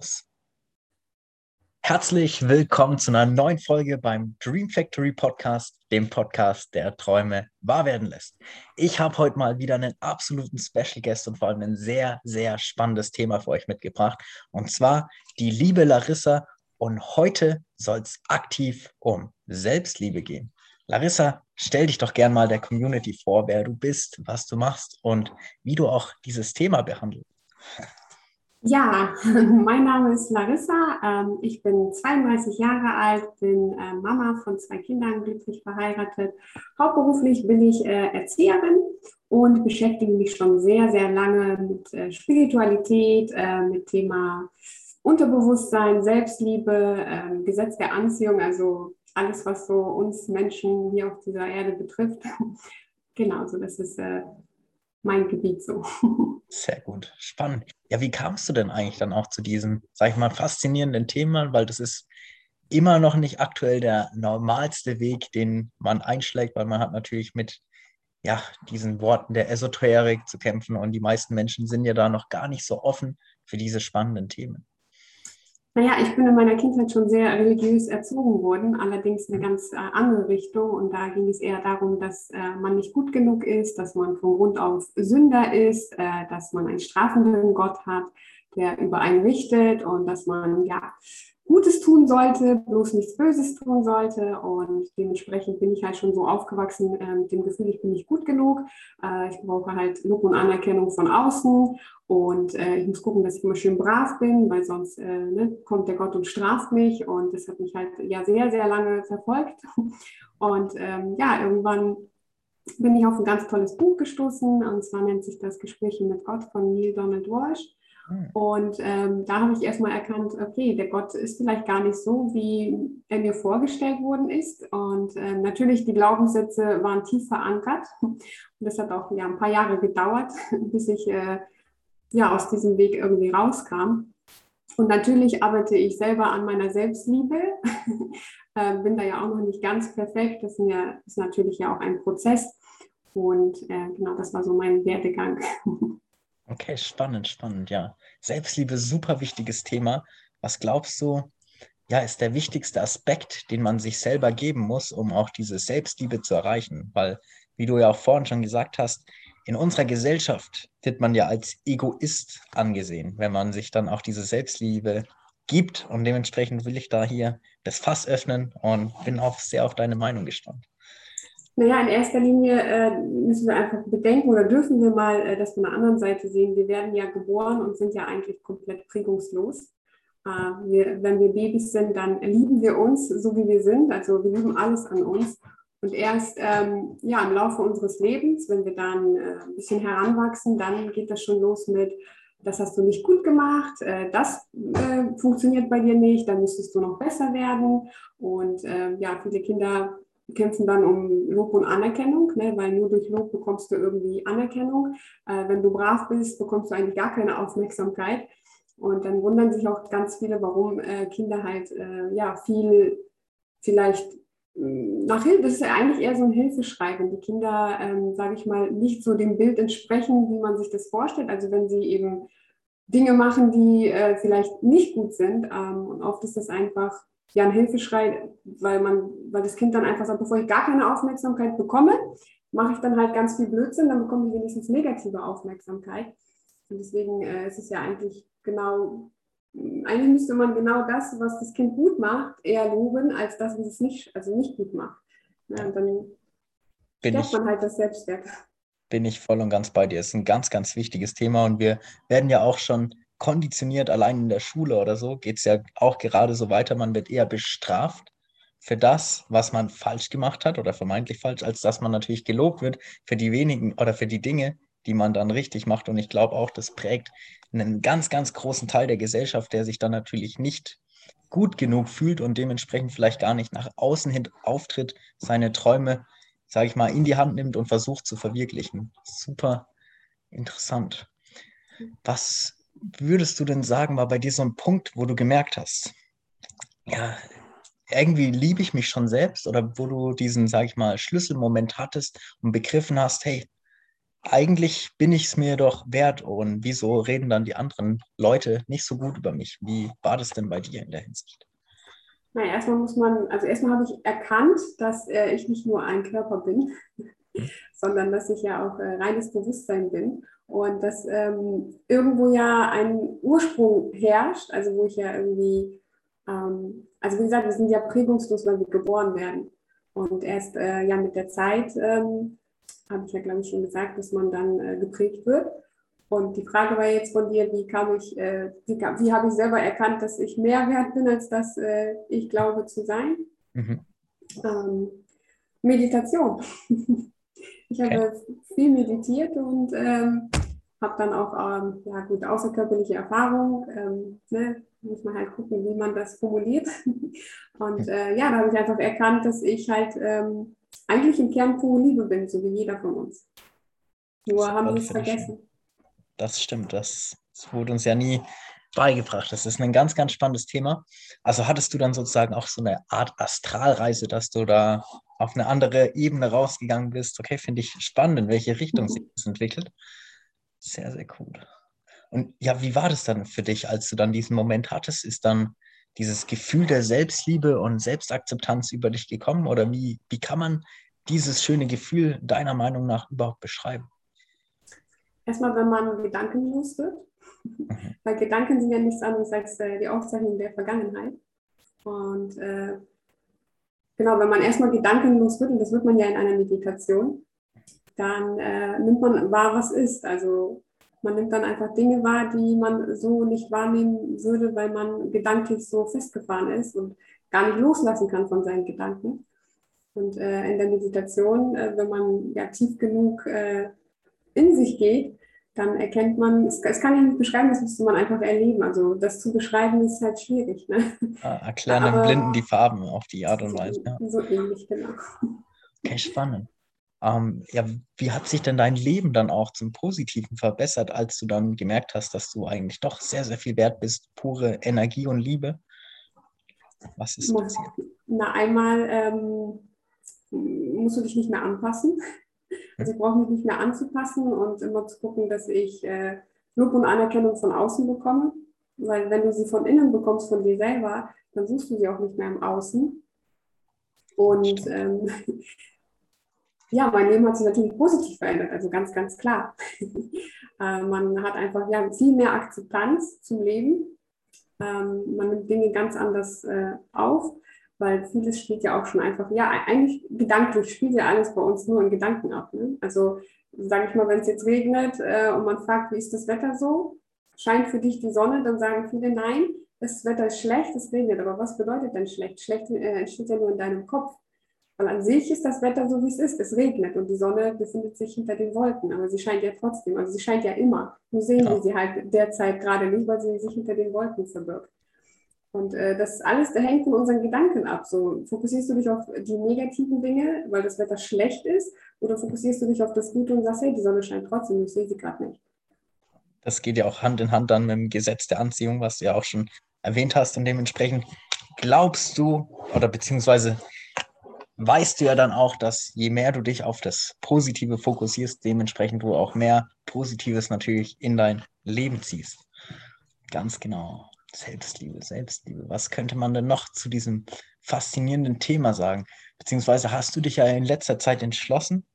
los. Herzlich willkommen zu einer neuen Folge beim Dream Factory Podcast, dem Podcast, der Träume wahr werden lässt. Ich habe heute mal wieder einen absoluten Special Guest und vor allem ein sehr, sehr spannendes Thema für euch mitgebracht. Und zwar die liebe Larissa. Und heute soll es aktiv um Selbstliebe gehen. Larissa, stell dich doch gern mal der Community vor, wer du bist, was du machst und wie du auch dieses Thema behandelst. Ja, mein Name ist Larissa. Ähm, ich bin 32 Jahre alt, bin äh, Mama von zwei Kindern, glücklich verheiratet. Hauptberuflich bin ich äh, Erzieherin und beschäftige mich schon sehr, sehr lange mit äh, Spiritualität, mit Thema Unterbewusstsein, Selbstliebe, ähm, Gesetz der Anziehung, also alles, was so uns Menschen hier auf dieser Erde betrifft. genau, so das ist mein Gebiet so. Sehr gut, spannend. Ja, wie kamst du denn eigentlich dann auch zu diesem, sag ich mal, faszinierenden Thema? Weil das ist immer noch nicht aktuell der normalste Weg, den man einschlägt, weil man hat natürlich mit ja, diesen Worten der Esoterik zu kämpfen und die meisten Menschen sind ja da noch gar nicht so offen für diese spannenden Themen. Naja, ich bin in meiner Kindheit schon sehr religiös erzogen worden, allerdings eine ganz äh, andere Richtung. Und da ging es eher darum, dass äh, man nicht gut genug ist, dass man von Grund auf Sünder ist, äh, dass man einen strafenden Gott hat, der über einen richtet und dass man ja Gutes tun sollte, bloß nichts Böses tun sollte. Und dementsprechend bin ich halt schon so aufgewachsen äh, mit dem Gefühl, ich bin nicht gut genug. Äh, ich brauche halt Lob und Anerkennung von außen. Und äh, ich muss gucken, dass ich immer schön brav bin, weil sonst äh, ne, kommt der Gott und straft mich. Und das hat mich halt ja sehr, sehr lange verfolgt. Und ähm, ja, irgendwann bin ich auf ein ganz tolles Buch gestoßen. Und zwar nennt sich das Gespräche mit Gott von Neil Donald Walsh. Hm. Und ähm, da habe ich erstmal erkannt, okay, der Gott ist vielleicht gar nicht so, wie er mir vorgestellt worden ist. Und äh, natürlich, die Glaubenssätze waren tief verankert. Und das hat auch ja, ein paar Jahre gedauert, bis ich äh, ja, aus diesem Weg irgendwie rauskam. Und natürlich arbeite ich selber an meiner Selbstliebe. äh, bin da ja auch noch nicht ganz perfekt. Das ist, ja, ist natürlich ja auch ein Prozess. Und äh, genau, das war so mein Werdegang. Okay, spannend, spannend, ja. Selbstliebe, super wichtiges Thema. Was glaubst du, ja, ist der wichtigste Aspekt, den man sich selber geben muss, um auch diese Selbstliebe zu erreichen? Weil, wie du ja auch vorhin schon gesagt hast, in unserer Gesellschaft wird man ja als Egoist angesehen, wenn man sich dann auch diese Selbstliebe gibt. Und dementsprechend will ich da hier das Fass öffnen und bin auch sehr auf deine Meinung gespannt. Naja, in erster Linie äh, müssen wir einfach bedenken oder dürfen wir mal äh, das von der anderen Seite sehen. Wir werden ja geboren und sind ja eigentlich komplett prägungslos. Äh, wir, wenn wir Babys sind, dann lieben wir uns so, wie wir sind. Also wir lieben alles an uns. Und erst ähm, ja, im Laufe unseres Lebens, wenn wir dann äh, ein bisschen heranwachsen, dann geht das schon los mit, das hast du nicht gut gemacht, äh, das äh, funktioniert bei dir nicht, dann müsstest du noch besser werden. Und äh, ja, viele Kinder kämpfen dann um Lob und Anerkennung, ne, weil nur durch Lob bekommst du irgendwie Anerkennung. Äh, wenn du brav bist, bekommst du eigentlich gar keine Aufmerksamkeit. Und dann wundern sich auch ganz viele, warum äh, Kinder halt äh, ja viel vielleicht hm, nach Hilfe, das ist ja eigentlich eher so ein Hilfeschrei, wenn die Kinder, ähm, sage ich mal, nicht so dem Bild entsprechen, wie man sich das vorstellt. Also wenn sie eben Dinge machen, die äh, vielleicht nicht gut sind. Ähm, und oft ist das einfach ja ein Hilfeschrei, weil man, weil das Kind dann einfach sagt, bevor ich gar keine Aufmerksamkeit bekomme, mache ich dann halt ganz viel Blödsinn, dann bekomme ich wenigstens negative Aufmerksamkeit. Und deswegen äh, ist es ja eigentlich genau, eigentlich müsste man genau das, was das Kind gut macht, eher loben, als das, was es nicht, also nicht gut macht. Ja, und dann stärkt man halt das Selbstwert. Bin ich voll und ganz bei dir. Das ist ein ganz, ganz wichtiges Thema und wir werden ja auch schon konditioniert, allein in der Schule oder so, geht es ja auch gerade so weiter. Man wird eher bestraft für das, was man falsch gemacht hat oder vermeintlich falsch, als dass man natürlich gelobt wird für die wenigen oder für die Dinge, die man dann richtig macht. Und ich glaube auch, das prägt einen ganz, ganz großen Teil der Gesellschaft, der sich dann natürlich nicht gut genug fühlt und dementsprechend vielleicht gar nicht nach außen hin auftritt, seine Träume, sage ich mal, in die Hand nimmt und versucht zu verwirklichen. Super interessant. Was würdest du denn sagen, war bei dir so ein Punkt, wo du gemerkt hast, ja, irgendwie liebe ich mich schon selbst oder wo du diesen, sag ich mal, Schlüsselmoment hattest und begriffen hast, hey, eigentlich bin ich es mir doch wert und wieso reden dann die anderen Leute nicht so gut über mich? Wie war das denn bei dir in der Hinsicht? Na, erstmal muss man, also erstmal habe ich erkannt, dass äh, ich nicht nur ein Körper bin, mhm. Sondern dass ich ja auch äh, reines Bewusstsein bin und dass ähm, irgendwo ja ein Ursprung herrscht, also wo ich ja irgendwie, ähm, also wie gesagt, wir sind ja prägungslos, weil wir geboren werden. Und erst äh, ja mit der Zeit, ähm, habe ich ja glaube ich schon gesagt, dass man dann äh, geprägt wird. Und die Frage war jetzt von dir, wie kam ich, äh, wie, wie habe ich selber erkannt, dass ich mehr wert bin, als dass äh, ich glaube zu sein? Mhm. Ähm, Meditation. ich habe okay. viel meditiert und ähm, habe dann auch ähm, ja gut außerkörperliche Erfahrung. Ähm, ne? Muss man halt gucken, wie man das formuliert. und äh, ja, da habe ich einfach erkannt, dass ich halt ähm, eigentlich im Kern pure Liebe bin, so wie jeder von uns. Nur haben wir es vergessen das stimmt. Das, das wurde uns ja nie beigebracht. Das ist ein ganz, ganz spannendes Thema. Also hattest du dann sozusagen auch so eine Art Astralreise, dass du da auf eine andere Ebene rausgegangen bist? Okay, finde ich spannend, in welche Richtung sich das entwickelt. Sehr, sehr cool. Und ja, wie war das dann für dich, als du dann diesen Moment hattest? Ist dann dieses Gefühl der Selbstliebe und Selbstakzeptanz über dich gekommen? Oder wie, wie kann man dieses schöne Gefühl deiner Meinung nach überhaupt beschreiben? Erstmal, wenn man gedankenlos wird, mhm. weil Gedanken sind ja nichts anderes als äh, die Aufzeichnung der Vergangenheit. Und äh, genau, wenn man erstmal gedankenlos wird, und das wird man ja in einer Meditation, dann äh, nimmt man wahr, was ist. Also man nimmt dann einfach Dinge wahr, die man so nicht wahrnehmen würde, weil man gedanklich so festgefahren ist und gar nicht loslassen kann von seinen Gedanken. Und äh, in der Meditation, äh, wenn man ja tief genug äh, in sich geht, dann erkennt man, es, es, kann ich nicht beschreiben, das müsste man einfach erleben. Also das zu beschreiben ist halt schwierig. Ne? Ah, erklären dem Blinden die Farben auf die Art und Weise. Ja. So ähnlich, genau. Okay, spannend. Ähm, ja, wie hat sich denn dein Leben dann auch zum Positiven verbessert, als du dann gemerkt hast, dass du eigentlich doch sehr, sehr viel wert bist, pure Energie und Liebe? Was ist passiert? Na, einmal ähm, musst du dich nicht mehr anpassen. Also ich brauche mich nicht mehr anzupassen und immer zu gucken, dass ich äh, Lob und Anerkennung von außen bekomme. Weil wenn du sie von innen bekommst, von dir selber, dann suchst du sie auch nicht mehr im Außen. Und ähm, ja, mein Leben hat sich natürlich positiv verändert, also ganz, ganz klar. äh, man hat einfach ja, viel mehr Akzeptanz zum Leben. Ähm, man nimmt Dinge ganz anders äh, auf weil vieles spielt ja auch schon einfach, ja, eigentlich gedanklich spielt ja alles bei uns nur in Gedanken ab. Ne? Also sage ich mal, wenn es jetzt regnet äh, und man fragt, wie ist das Wetter so? Scheint für dich die Sonne, dann sagen viele, nein, das Wetter ist schlecht, es regnet. Aber was bedeutet denn schlecht? Schlecht äh, entsteht ja nur in deinem Kopf. Weil an sich ist das Wetter so, wie es ist. Es regnet und die Sonne befindet sich hinter den Wolken, aber sie scheint ja trotzdem, also sie scheint ja immer. Nur sehen wir sie halt derzeit gerade nicht, weil sie sich hinter den Wolken verbirgt. Und äh, das alles das hängt von unseren Gedanken ab. So fokussierst du dich auf die negativen Dinge, weil das Wetter schlecht ist, oder fokussierst du dich auf das Gute und sagst, hey, die Sonne scheint trotzdem, ich sehe sie gerade nicht. Das geht ja auch Hand in Hand dann mit dem Gesetz der Anziehung, was du ja auch schon erwähnt hast. Und dementsprechend glaubst du oder beziehungsweise weißt du ja dann auch, dass je mehr du dich auf das Positive fokussierst, dementsprechend du auch mehr Positives natürlich in dein Leben ziehst. Ganz genau. Selbstliebe, Selbstliebe. Was könnte man denn noch zu diesem faszinierenden Thema sagen? Beziehungsweise hast du dich ja in letzter Zeit entschlossen,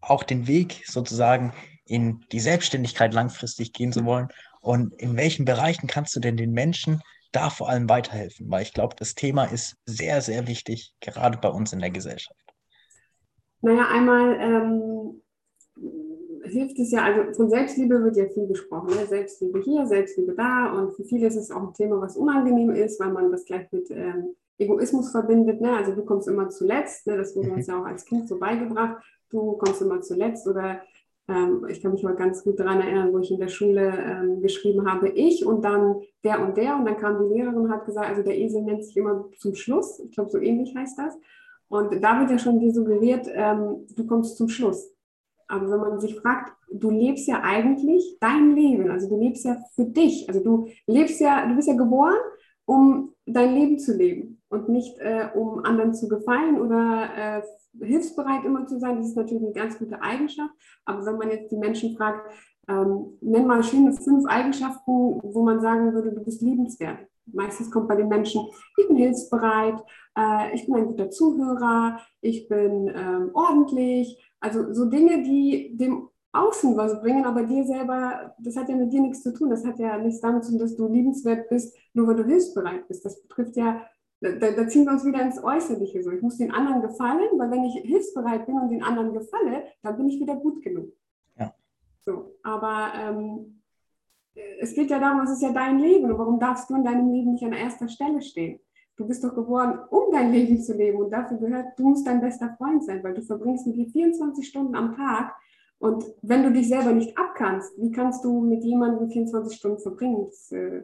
auch den Weg sozusagen in die Selbstständigkeit langfristig gehen zu wollen? Und in welchen Bereichen kannst du denn den Menschen da vor allem weiterhelfen? Weil ich glaube, das Thema ist sehr, sehr wichtig, gerade bei uns in der Gesellschaft. Naja, einmal ähm, hilft es ja, also von Selbstliebe wird ja viel gesprochen. Ne? Selbstliebe hier, Selbstliebe da. Und für viele ist es auch ein Thema, was unangenehm ist, weil man das gleich mit ähm, Egoismus verbindet. Ne? Also du kommst immer zuletzt. Ne? Das wurde uns ja auch als Kind so beigebracht. Du kommst immer zuletzt. Oder ähm, ich kann mich mal ganz gut daran erinnern, wo ich in der Schule ähm, geschrieben habe, ich und dann der und der. Und dann kam die Lehrerin und hat gesagt, also der Esel nennt sich immer zum Schluss. Ich glaube, so ähnlich heißt das. Und da wird ja schon suggeriert, ähm, du kommst zum Schluss. Aber wenn man sich fragt, du lebst ja eigentlich dein Leben, also du lebst ja für dich, also du lebst ja, du bist ja geboren um dein Leben zu leben und nicht äh, um anderen zu gefallen oder äh, hilfsbereit immer zu sein. Das ist natürlich eine ganz gute Eigenschaft. Aber wenn man jetzt die Menschen fragt, ähm, nenn mal schöne fünf Eigenschaften, wo man sagen würde, du bist liebenswert. Meistens kommt bei den Menschen, ich bin hilfsbereit, äh, ich bin ein guter Zuhörer, ich bin ähm, ordentlich. Also so Dinge, die dem Außen was bringen, aber dir selber, das hat ja mit dir nichts zu tun. Das hat ja nichts damit zu tun, dass du liebenswert bist, nur weil du hilfsbereit bist. Das betrifft ja, da, da ziehen wir uns wieder ins Äußerliche. So. Ich muss den anderen gefallen, weil wenn ich hilfsbereit bin und den anderen gefalle, dann bin ich wieder gut genug. Ja. So, aber ähm, es geht ja darum, es ist ja dein Leben und warum darfst du in deinem Leben nicht an erster Stelle stehen? Du bist doch geboren, um dein Leben zu leben und dafür gehört, du musst dein bester Freund sein, weil du verbringst mit dir 24 Stunden am Tag und wenn du dich selber nicht abkannst, wie kannst du mit jemandem 24 Stunden verbringen? Das, äh,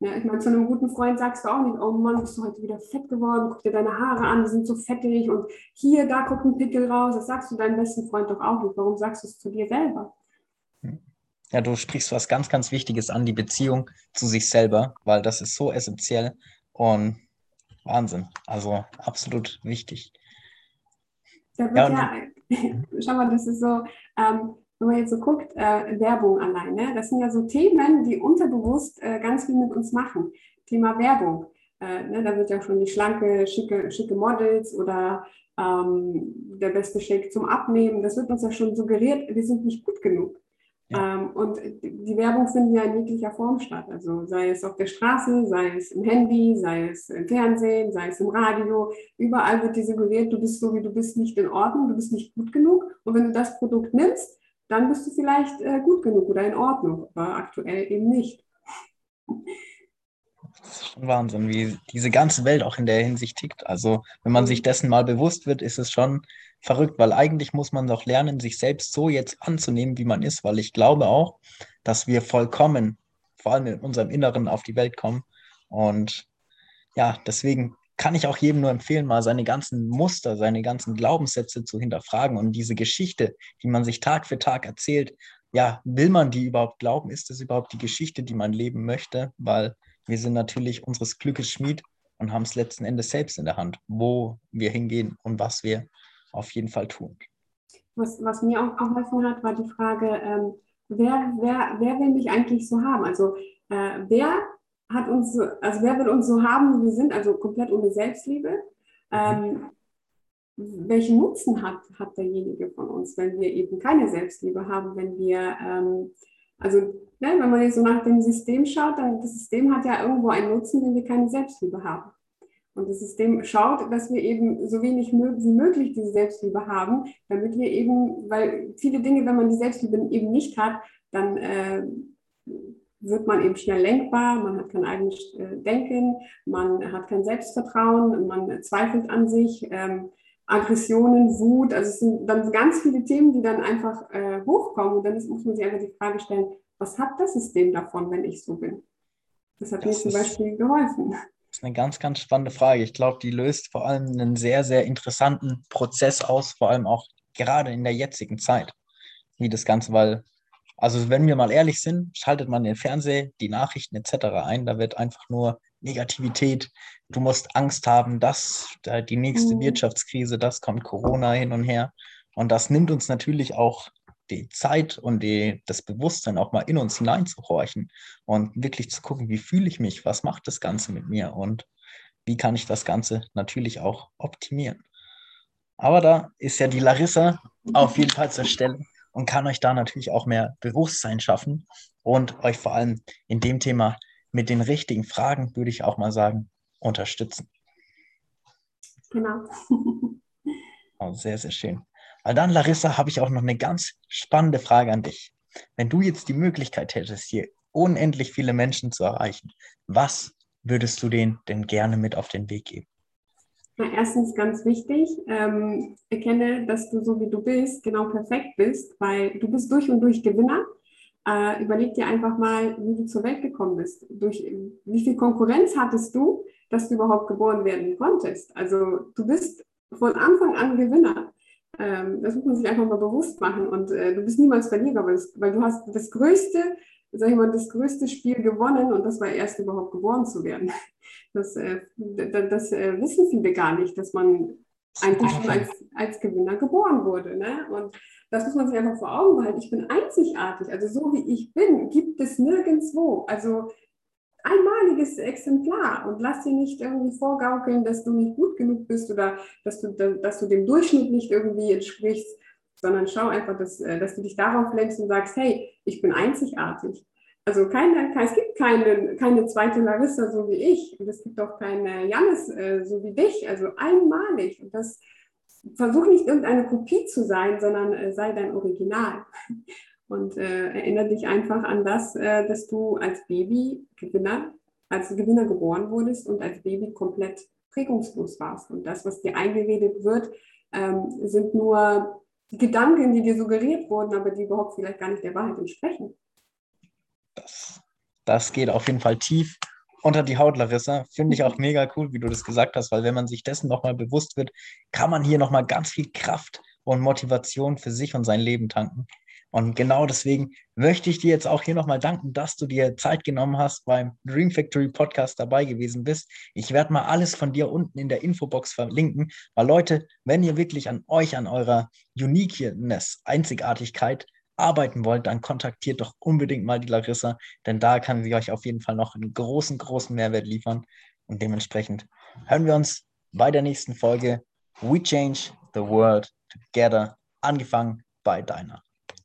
ja, ich meine, zu einem guten Freund sagst du auch nicht, oh Mann, bist du heute wieder fett geworden, guck dir deine Haare an, die sind so fettig und hier, da guckt ein Pickel raus. Das sagst du deinem besten Freund doch auch nicht. Warum sagst du es zu dir selber? Ja, du sprichst was ganz, ganz Wichtiges an, die Beziehung zu sich selber, weil das ist so essentiell und Wahnsinn. Also absolut wichtig. Da wird ja, ja schau mal, das ist so, ähm, wenn man jetzt so guckt, äh, Werbung allein, ne? das sind ja so Themen, die unterbewusst äh, ganz viel mit uns machen. Thema Werbung. Äh, ne? Da wird ja schon die schlanke, schicke, schicke Models oder ähm, der beste Shake zum Abnehmen, das wird uns ja schon suggeriert, wir sind nicht gut genug. Ja. Ähm, und die Werbung findet ja in jeglicher Form statt. Also sei es auf der Straße, sei es im Handy, sei es im Fernsehen, sei es im Radio. Überall wird dir suggeriert, du bist so, wie du bist, nicht in Ordnung, du bist nicht gut genug. Und wenn du das Produkt nimmst, dann bist du vielleicht äh, gut genug oder in Ordnung, aber aktuell eben nicht. Das ist schon Wahnsinn, wie diese ganze Welt auch in der Hinsicht tickt. Also, wenn man sich dessen mal bewusst wird, ist es schon verrückt, weil eigentlich muss man doch lernen, sich selbst so jetzt anzunehmen, wie man ist, weil ich glaube auch, dass wir vollkommen, vor allem in unserem Inneren, auf die Welt kommen. Und ja, deswegen kann ich auch jedem nur empfehlen, mal seine ganzen Muster, seine ganzen Glaubenssätze zu hinterfragen und diese Geschichte, die man sich Tag für Tag erzählt, ja, will man die überhaupt glauben? Ist das überhaupt die Geschichte, die man leben möchte? Weil wir sind natürlich unseres Glückes Schmied und haben es letzten Endes selbst in der Hand, wo wir hingehen und was wir auf jeden Fall tun. Was, was mir auch geholfen hat, war die Frage, ähm, wer, wer, wer will mich eigentlich so haben? Also äh, wer hat uns, also wer will uns so haben, wie wir sind, also komplett ohne Selbstliebe? Ähm, welchen Nutzen hat, hat derjenige von uns, wenn wir eben keine Selbstliebe haben, wenn wir, ähm, also ne, wenn man jetzt so nach dem System schaut, dann das System hat ja irgendwo einen Nutzen, wenn wir keine Selbstliebe haben. Und das System schaut, dass wir eben so wenig wie möglich diese Selbstliebe haben, damit wir eben, weil viele Dinge, wenn man die Selbstliebe eben nicht hat, dann äh, wird man eben schnell lenkbar, man hat kein eigenes äh, Denken, man hat kein Selbstvertrauen, man zweifelt an sich, ähm, Aggressionen, Wut, also es sind dann ganz viele Themen, die dann einfach äh, hochkommen und dann muss man sich einfach die Frage stellen, was hat das System davon, wenn ich so bin? Das hat das mir zum Beispiel geholfen. Das ist eine ganz, ganz spannende Frage. Ich glaube, die löst vor allem einen sehr, sehr interessanten Prozess aus, vor allem auch gerade in der jetzigen Zeit. Wie das Ganze, weil, also wenn wir mal ehrlich sind, schaltet man den Fernseher, die Nachrichten etc. ein, da wird einfach nur Negativität, du musst Angst haben, dass die nächste mhm. Wirtschaftskrise, das kommt Corona hin und her. Und das nimmt uns natürlich auch die Zeit und die, das Bewusstsein auch mal in uns hineinzuhorchen und wirklich zu gucken, wie fühle ich mich, was macht das Ganze mit mir und wie kann ich das Ganze natürlich auch optimieren. Aber da ist ja die Larissa auf jeden Fall zur Stelle und kann euch da natürlich auch mehr Bewusstsein schaffen und euch vor allem in dem Thema mit den richtigen Fragen, würde ich auch mal sagen, unterstützen. Genau. Oh, sehr, sehr schön. Weil dann, Larissa, habe ich auch noch eine ganz spannende Frage an dich. Wenn du jetzt die Möglichkeit hättest, hier unendlich viele Menschen zu erreichen, was würdest du denen denn gerne mit auf den Weg geben? Na, erstens ganz wichtig, ähm, erkenne, dass du so wie du bist, genau perfekt bist, weil du bist durch und durch Gewinner. Äh, überleg dir einfach mal, wie du zur Welt gekommen bist. Durch wie viel Konkurrenz hattest du, dass du überhaupt geboren werden konntest? Also du bist von Anfang an Gewinner. Ähm, das muss man sich einfach mal bewusst machen. Und äh, du bist niemals Verlierer, weil, weil, du hast das größte sag ich mal, das größte Spiel gewonnen und das war erst überhaupt geboren zu werden. Das, äh, das, das äh, wissen viele gar nicht, dass man eigentlich schon als, als Gewinner geboren wurde. Ne? Und das muss man sich einfach vor Augen behalten. Ich bin einzigartig. Also so wie ich bin, gibt es nirgendwo. Also einmaliges Exemplar und lass dir nicht irgendwie vorgaukeln, dass du nicht gut genug bist oder dass du, dass du dem Durchschnitt nicht irgendwie entsprichst, sondern schau einfach, dass, äh, dass du dich darauf lenkst und sagst, hey, ich bin einzigartig. Also keine, es gibt keine, keine zweite Larissa so wie ich und es gibt auch keine Jannis äh, so wie dich, also einmalig. Und das versuch nicht irgendeine Kopie zu sein, sondern äh, sei dein Original. Und äh, erinnere dich einfach an das, äh, dass du als Baby Gewinner, als Gewinner geboren wurdest und als Baby komplett prägungslos warst. Und das, was dir eingeredet wird, ähm, sind nur Gedanken, die dir suggeriert wurden, aber die überhaupt vielleicht gar nicht der Wahrheit entsprechen. Das, das geht auf jeden Fall tief unter die Haut, Larissa. Finde ich auch mega cool, wie du das gesagt hast, weil wenn man sich dessen nochmal bewusst wird, kann man hier nochmal ganz viel Kraft und Motivation für sich und sein Leben tanken. Und genau deswegen möchte ich dir jetzt auch hier nochmal danken, dass du dir Zeit genommen hast, beim Dream Factory Podcast dabei gewesen bist. Ich werde mal alles von dir unten in der Infobox verlinken, weil Leute, wenn ihr wirklich an euch, an eurer Uniqueness, Einzigartigkeit arbeiten wollt, dann kontaktiert doch unbedingt mal die Larissa, denn da kann sie euch auf jeden Fall noch einen großen, großen Mehrwert liefern. Und dementsprechend hören wir uns bei der nächsten Folge We Change the World Together, angefangen bei deiner.